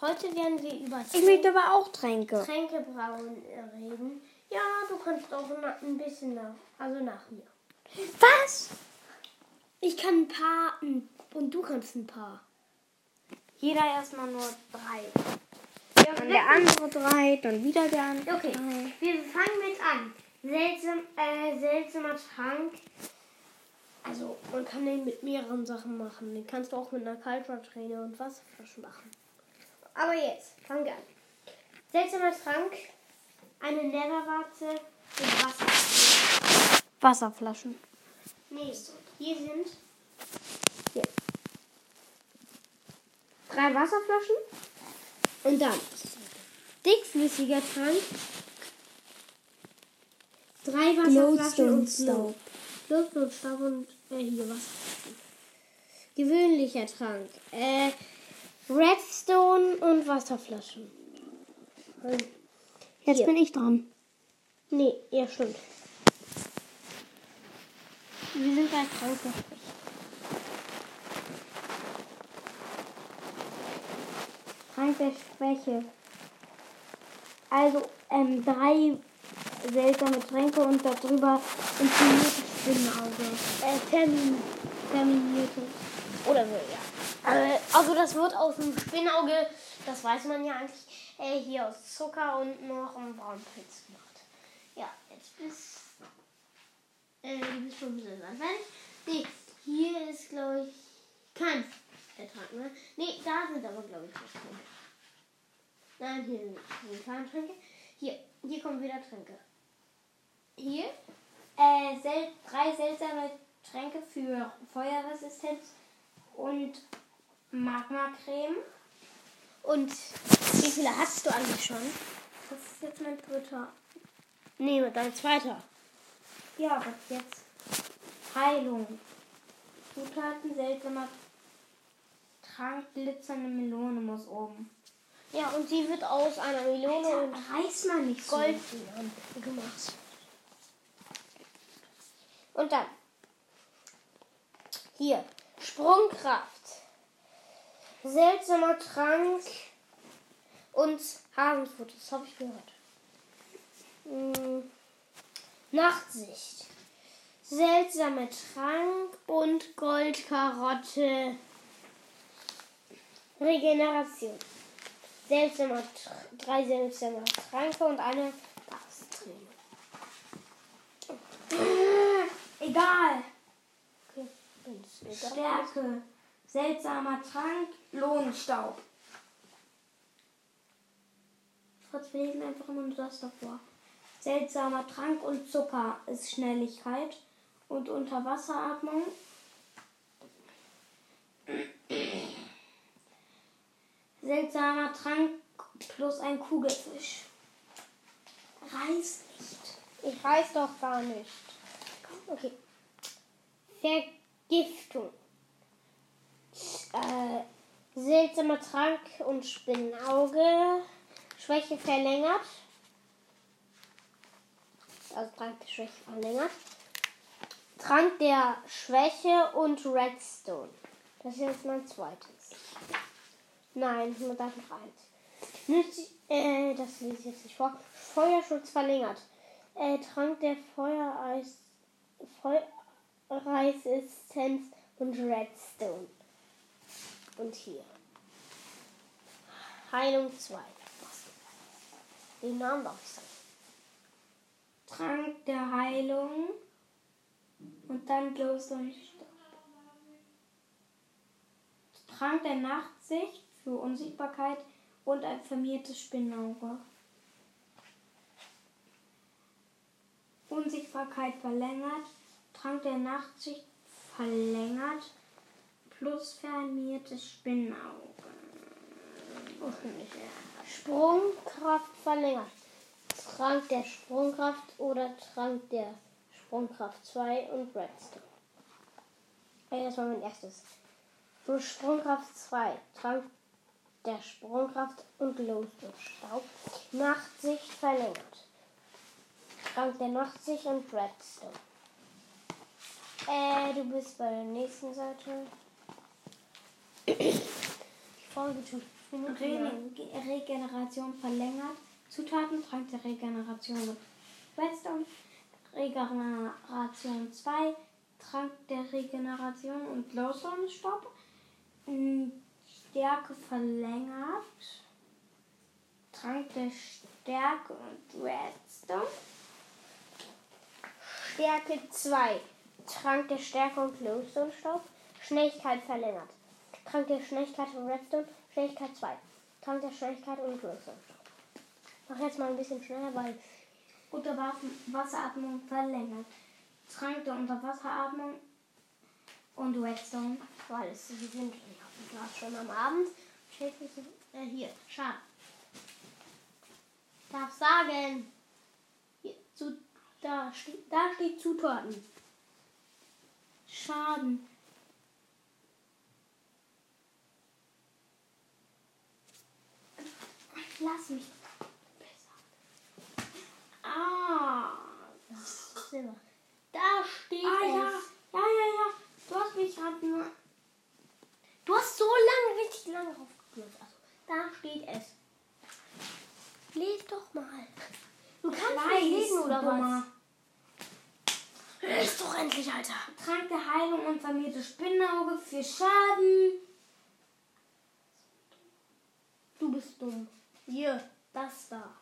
heute, werden wir über Ich möchte aber auch Tränke. Tränkebrauen äh, reden. Ja, du kannst auch ein bisschen nach, also nach mir. Was? Ich kann ein paar n- und du kannst ein paar. Jeder erstmal nur drei. Ja, Dann der andere drei, dann wieder der andere. Okay, wir fangen mit an. Seltsam, äh, seltsamer Trank. Also, man kann den mit mehreren Sachen machen. Den kannst du auch mit einer Kaltwasserträne und Wasserflasche machen. Aber jetzt, fangen wir an. Seltsamer Trank. Eine Neverwarte mit Wasser. Wasserflaschen. Nee, hier sind Hier. Drei Wasserflaschen. Und dann dickflüssiger Trank. Drei Wasserflaschen und Staub. Luft und Staub und äh, hier Wasserflaschen. Gewöhnlicher Trank. Äh, Redstone und Wasserflaschen. Und Jetzt Hier. bin ich dran. Nee, ja stimmt. Wir sind bei Frankreich. Trank der Schwäche. Also ähm, drei seltsame Tränke und darüber infiniertes Spinnenauge. Äh, Termin, terminiertes. Oder so, ja. Äh, also das wird aus dem Spinnauge, das weiß man ja eigentlich, äh, hier aus Zucker und noch ein Braunpilz gemacht. Ja, jetzt bist äh, du bist ein bisschen. Fertig? Nee, hier ist, glaube ich, kein Ertrag, ne? Nee, da sind aber, glaube ich, noch Tränke. Nein, hier sind keine Tränke. Hier, hier kommen wieder Tränke. Hier Äh, sel drei seltsame Tränke für Feuerresistenz und Magmacreme. Und wie viele hast du eigentlich schon? Das ist jetzt mein dritter. Nee, dein zweiter. Ja, was jetzt? Heilung. Zutaten seltsamer Trank, glitzernde Melone muss oben. Ja, und sie wird aus einer Melone und reiß mal nicht so. Goldbeeren gemacht. Und dann hier Sprungkraft, seltsamer Trank und Hasenfutter. Das habe ich gehört. Hm, Nachtsicht, seltsamer Trank und Goldkarotte. Regeneration. Seltsamer, drei seltsame Tränke und eine Egal. Okay. Stärke. Seltsamer Trank, Lohnstaub. Fritz, wir lesen einfach immer nur das davor. Seltsamer Trank und Zucker ist Schnelligkeit und Unterwasseratmung. Seltsamer Trank plus ein Kugelfisch. Reiß nicht. Ich weiß doch gar nicht. Okay. Vergiftung. Äh, seltsamer Trank und Spinnenauge. Schwäche verlängert. Also Trank der Schwäche verlängert. Trank der Schwäche und Redstone. Das ist jetzt mein zweites. Nein, man darf noch eins. Nütz, äh, das lese ich jetzt nicht vor. Feuerschutz verlängert. Äh, Trank der Feuereis, Feuerresistenz und Redstone. Und hier. Heilung 2. Den Namen darf ich sagen. Trank der Heilung und dann Glowstone Trank der Nachtsicht für Unsichtbarkeit und ein vermehrtes Spinnauge. Unsichtbarkeit verlängert, Trank der Nachtsicht verlängert plus vermehrtes Spinnauge. Sprungkraft verlängert. Trank der Sprungkraft oder Trank der Sprungkraft 2 und Redstone. Das war mein erstes. Für Sprungkraft 2. Trank der Sprungkraft und Glowstone-Staub. Nachtsicht verlängert. Trank der Nachtsicht und Redstone. Äh, du bist bei der nächsten Seite. Folge schon Minuten. Re Regeneration verlängert. Zutaten, Trank der Regeneration Redstone. Regeneration 2, Trank der Regeneration und Glowstone-Stopp. Mm, Stärke verlängert. Trank der Stärke und Redstone. Stärke 2. Trank der Stärke und Glowstone-Staub. Schnelligkeit verlängert. Trank der Schnelligkeit und Redstone. Schnelligkeit 2. Trank der Schnelligkeit und Glowstone-Staub. Mach jetzt mal ein bisschen schneller, weil Unterwasseratmung verlängert. Trank der Unterwasseratmung und Redstone. weil es, wir sind schon am Abend. Schädlich, äh, hier, schade. Darf sagen. Hier, zu, da, da steht Zutaten. Schaden. Lass mich. Ah. Silber. Da steht Ah es. ja. Ja, ja, ja. Du hast mich gerade nur. Du hast so lange, richtig lange draufgekürzt. Also, da steht es. Lies doch mal. Du kannst nicht lesen, oder was? Lies doch endlich, Alter. Trank der Heilung und vermehrte Spinnauge für Schaden. Du bist dumm. Hier, das da.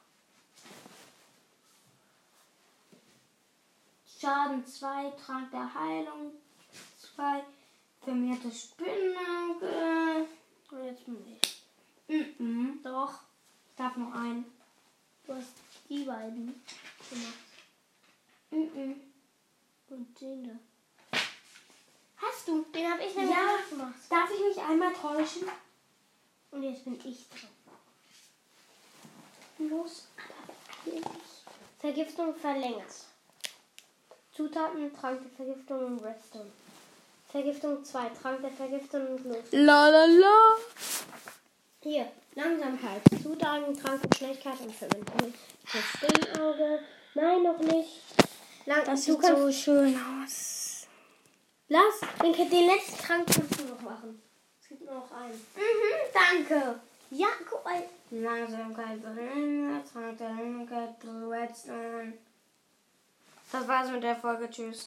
Schaden 2, Trank der Heilung 2, vermehrte Spinnauge. Und jetzt bin ich. Mhm. Doch, Ich darf noch einen. du hast die beiden gemacht. Da. Hast du? Den habe ich nämlich Ja. gemacht. Darf ich mich einmal täuschen? Und jetzt bin ich dran. Los. Vergiftung verlängert. Zutaten, Trank der Vergiftung und Redstone. Vergiftung 2, Trank der Vergiftung und Los. La la la. Hier, Langsamkeit. Zutaten, Trank und Schnelligkeit und Verwendung. Das Spinnauge. Nein, noch nicht. Lang Das du sieht so schön aus. Lass, den, den letzten Trank kannst du noch machen. Es gibt nur noch einen. Mhm, danke. Ja, guck mal. Langsamkeit verringert, Trank der Langsamkeit, Redstone. Das war's mit der Folge. Tschüss.